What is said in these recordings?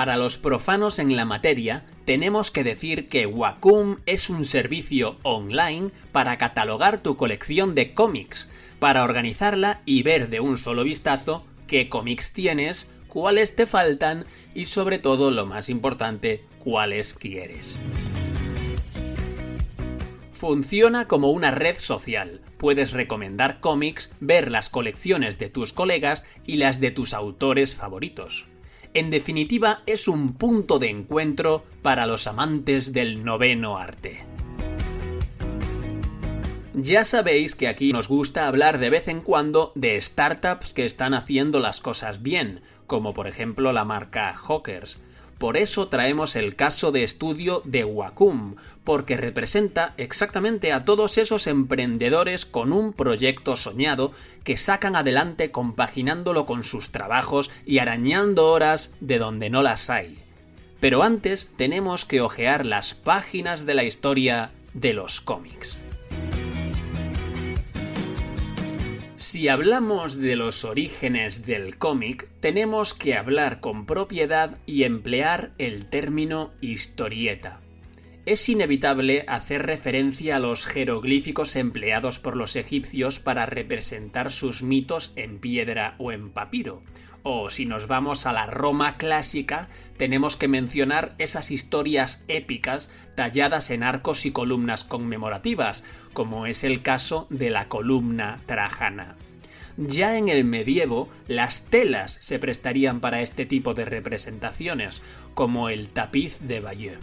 Para los profanos en la materia, tenemos que decir que Wacom es un servicio online para catalogar tu colección de cómics, para organizarla y ver de un solo vistazo qué cómics tienes, cuáles te faltan y sobre todo, lo más importante, cuáles quieres. Funciona como una red social. Puedes recomendar cómics, ver las colecciones de tus colegas y las de tus autores favoritos. En definitiva, es un punto de encuentro para los amantes del noveno arte. Ya sabéis que aquí nos gusta hablar de vez en cuando de startups que están haciendo las cosas bien, como por ejemplo la marca Hawkers, por eso traemos el caso de estudio de Wacom, porque representa exactamente a todos esos emprendedores con un proyecto soñado que sacan adelante compaginándolo con sus trabajos y arañando horas de donde no las hay. Pero antes tenemos que hojear las páginas de la historia de los cómics. Si hablamos de los orígenes del cómic, tenemos que hablar con propiedad y emplear el término historieta. Es inevitable hacer referencia a los jeroglíficos empleados por los egipcios para representar sus mitos en piedra o en papiro. O si nos vamos a la Roma clásica, tenemos que mencionar esas historias épicas talladas en arcos y columnas conmemorativas, como es el caso de la columna trajana. Ya en el medievo, las telas se prestarían para este tipo de representaciones, como el tapiz de Bayeux.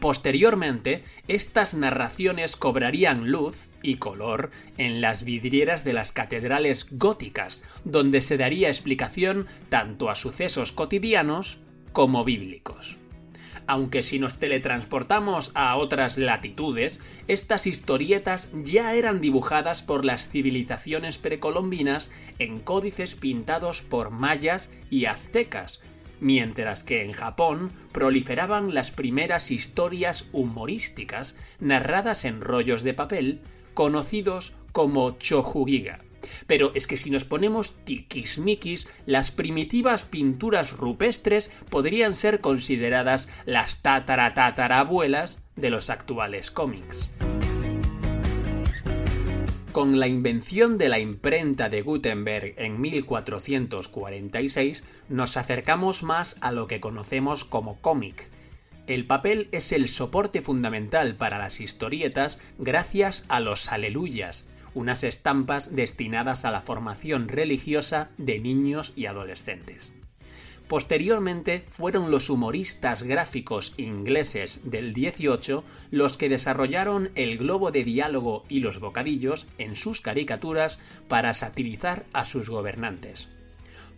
Posteriormente, estas narraciones cobrarían luz y color en las vidrieras de las catedrales góticas, donde se daría explicación tanto a sucesos cotidianos como bíblicos. Aunque si nos teletransportamos a otras latitudes, estas historietas ya eran dibujadas por las civilizaciones precolombinas en códices pintados por mayas y aztecas, mientras que en Japón proliferaban las primeras historias humorísticas narradas en rollos de papel, conocidos como chojugiga. Pero es que si nos ponemos tiquismiquis, las primitivas pinturas rupestres podrían ser consideradas las tataratatarabuelas de los actuales cómics. Con la invención de la imprenta de Gutenberg en 1446, nos acercamos más a lo que conocemos como cómic. El papel es el soporte fundamental para las historietas gracias a los aleluyas, unas estampas destinadas a la formación religiosa de niños y adolescentes. Posteriormente fueron los humoristas gráficos ingleses del 18 los que desarrollaron el globo de diálogo y los bocadillos en sus caricaturas para satirizar a sus gobernantes.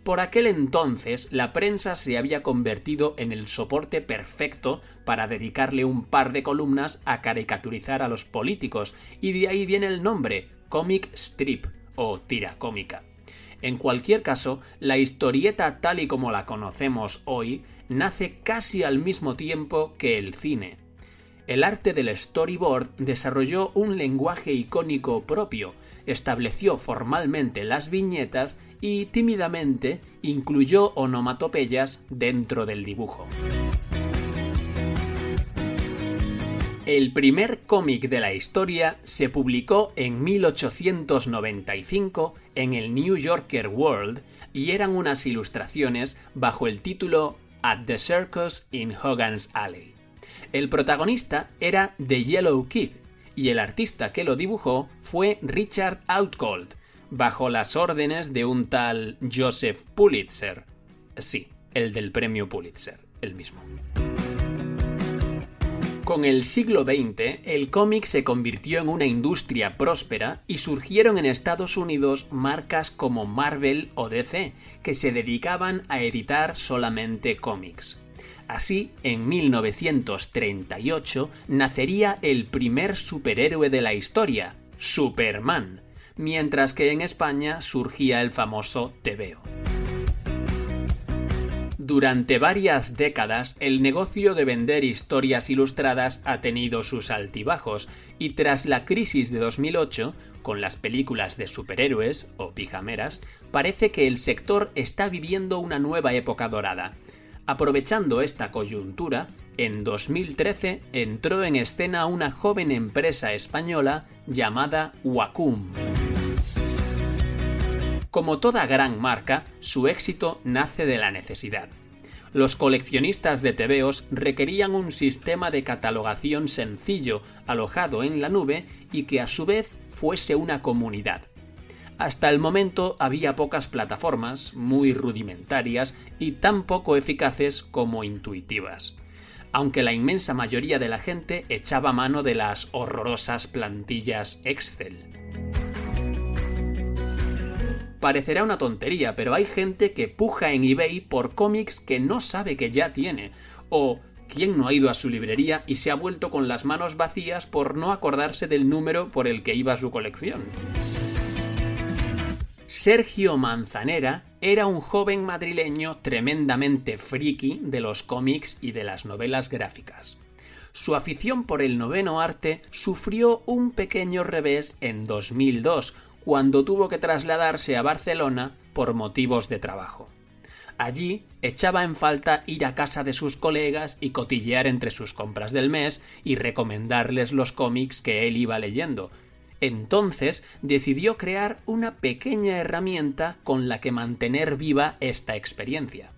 Por aquel entonces la prensa se había convertido en el soporte perfecto para dedicarle un par de columnas a caricaturizar a los políticos, y de ahí viene el nombre, comic strip o tira cómica. En cualquier caso, la historieta tal y como la conocemos hoy nace casi al mismo tiempo que el cine. El arte del storyboard desarrolló un lenguaje icónico propio, estableció formalmente las viñetas y tímidamente incluyó onomatopeyas dentro del dibujo. El primer cómic de la historia se publicó en 1895 en el New Yorker World y eran unas ilustraciones bajo el título At the Circus in Hogan's Alley. El protagonista era The Yellow Kid y el artista que lo dibujó fue Richard Outgold, bajo las órdenes de un tal Joseph Pulitzer. Sí, el del premio Pulitzer, el mismo. Con el siglo XX, el cómic se convirtió en una industria próspera y surgieron en Estados Unidos marcas como Marvel o DC, que se dedicaban a editar solamente cómics. Así, en 1938 nacería el primer superhéroe de la historia, Superman, mientras que en España surgía el famoso TVO. Durante varias décadas, el negocio de vender historias ilustradas ha tenido sus altibajos y tras la crisis de 2008, con las películas de superhéroes o pijameras, parece que el sector está viviendo una nueva época dorada. Aprovechando esta coyuntura, en 2013 entró en escena una joven empresa española llamada Wacom. Como toda gran marca, su éxito nace de la necesidad. Los coleccionistas de tebeos requerían un sistema de catalogación sencillo, alojado en la nube y que a su vez fuese una comunidad. Hasta el momento había pocas plataformas, muy rudimentarias y tan poco eficaces como intuitivas aunque la inmensa mayoría de la gente echaba mano de las horrorosas plantillas Excel. Parecerá una tontería, pero hay gente que puja en eBay por cómics que no sabe que ya tiene, o ¿quién no ha ido a su librería y se ha vuelto con las manos vacías por no acordarse del número por el que iba su colección? Sergio Manzanera era un joven madrileño tremendamente friki de los cómics y de las novelas gráficas. Su afición por el noveno arte sufrió un pequeño revés en 2002, cuando tuvo que trasladarse a Barcelona por motivos de trabajo. Allí echaba en falta ir a casa de sus colegas y cotillear entre sus compras del mes y recomendarles los cómics que él iba leyendo. Entonces decidió crear una pequeña herramienta con la que mantener viva esta experiencia.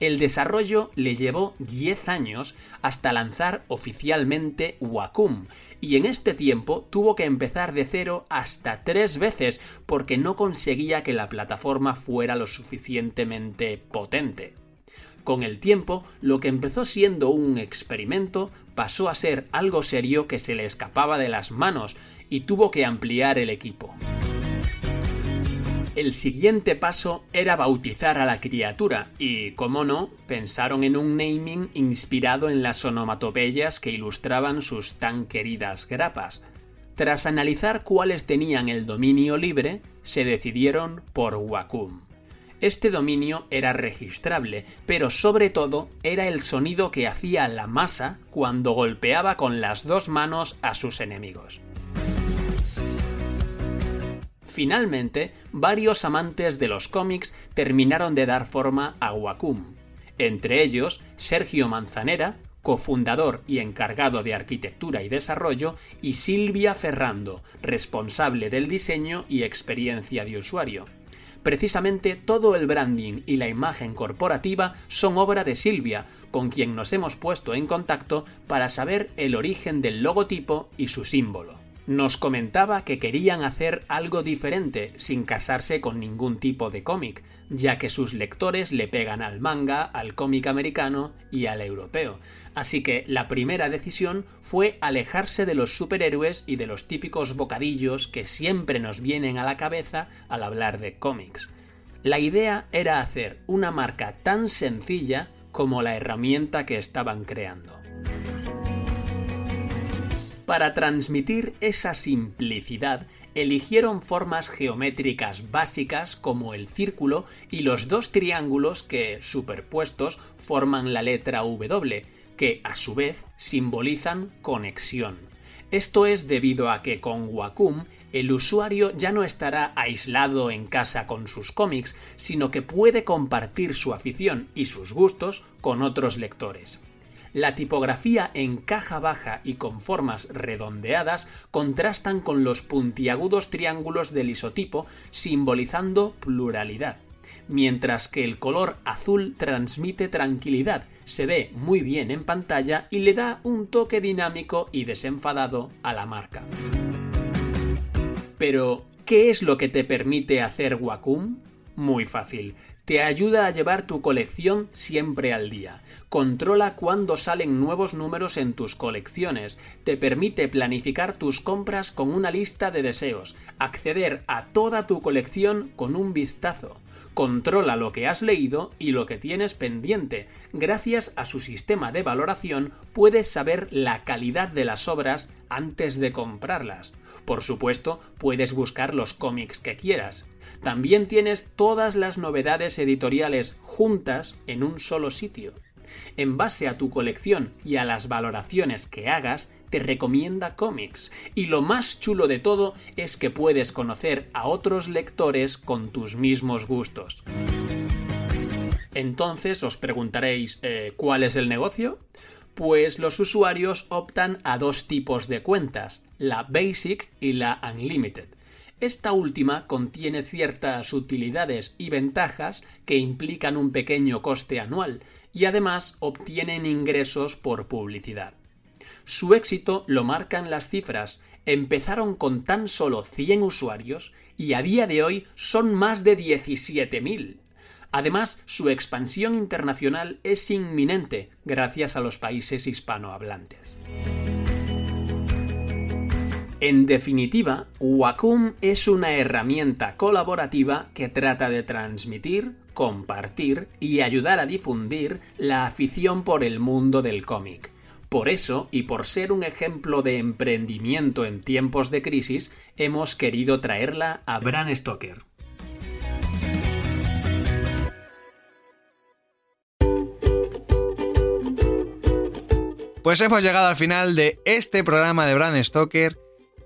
El desarrollo le llevó 10 años hasta lanzar oficialmente Wacom, y en este tiempo tuvo que empezar de cero hasta tres veces porque no conseguía que la plataforma fuera lo suficientemente potente. Con el tiempo, lo que empezó siendo un experimento pasó a ser algo serio que se le escapaba de las manos y tuvo que ampliar el equipo el siguiente paso era bautizar a la criatura y, como no, pensaron en un naming inspirado en las onomatopeyas que ilustraban sus tan queridas grapas. Tras analizar cuáles tenían el dominio libre, se decidieron por Wacom. Este dominio era registrable, pero sobre todo era el sonido que hacía la masa cuando golpeaba con las dos manos a sus enemigos. Finalmente, varios amantes de los cómics terminaron de dar forma a Wacom, entre ellos Sergio Manzanera, cofundador y encargado de arquitectura y desarrollo, y Silvia Ferrando, responsable del diseño y experiencia de usuario. Precisamente todo el branding y la imagen corporativa son obra de Silvia, con quien nos hemos puesto en contacto para saber el origen del logotipo y su símbolo nos comentaba que querían hacer algo diferente sin casarse con ningún tipo de cómic, ya que sus lectores le pegan al manga, al cómic americano y al europeo. Así que la primera decisión fue alejarse de los superhéroes y de los típicos bocadillos que siempre nos vienen a la cabeza al hablar de cómics. La idea era hacer una marca tan sencilla como la herramienta que estaban creando. Para transmitir esa simplicidad, eligieron formas geométricas básicas como el círculo y los dos triángulos que, superpuestos, forman la letra W, que a su vez simbolizan conexión. Esto es debido a que con Wacom el usuario ya no estará aislado en casa con sus cómics, sino que puede compartir su afición y sus gustos con otros lectores. La tipografía en caja baja y con formas redondeadas contrastan con los puntiagudos triángulos del isotipo, simbolizando pluralidad. Mientras que el color azul transmite tranquilidad, se ve muy bien en pantalla y le da un toque dinámico y desenfadado a la marca. Pero, ¿qué es lo que te permite hacer Wacom? Muy fácil. Te ayuda a llevar tu colección siempre al día. Controla cuándo salen nuevos números en tus colecciones. Te permite planificar tus compras con una lista de deseos. Acceder a toda tu colección con un vistazo controla lo que has leído y lo que tienes pendiente. Gracias a su sistema de valoración puedes saber la calidad de las obras antes de comprarlas. Por supuesto, puedes buscar los cómics que quieras. También tienes todas las novedades editoriales juntas en un solo sitio. En base a tu colección y a las valoraciones que hagas, te recomienda cómics. Y lo más chulo de todo es que puedes conocer a otros lectores con tus mismos gustos. Entonces os preguntaréis, eh, ¿cuál es el negocio? Pues los usuarios optan a dos tipos de cuentas, la Basic y la Unlimited. Esta última contiene ciertas utilidades y ventajas que implican un pequeño coste anual y además obtienen ingresos por publicidad. Su éxito lo marcan las cifras. Empezaron con tan solo 100 usuarios y a día de hoy son más de 17.000. Además, su expansión internacional es inminente gracias a los países hispanohablantes. En definitiva, Wacom es una herramienta colaborativa que trata de transmitir, compartir y ayudar a difundir la afición por el mundo del cómic. Por eso, y por ser un ejemplo de emprendimiento en tiempos de crisis, hemos querido traerla a Bran Stoker. Pues hemos llegado al final de este programa de Bran Stoker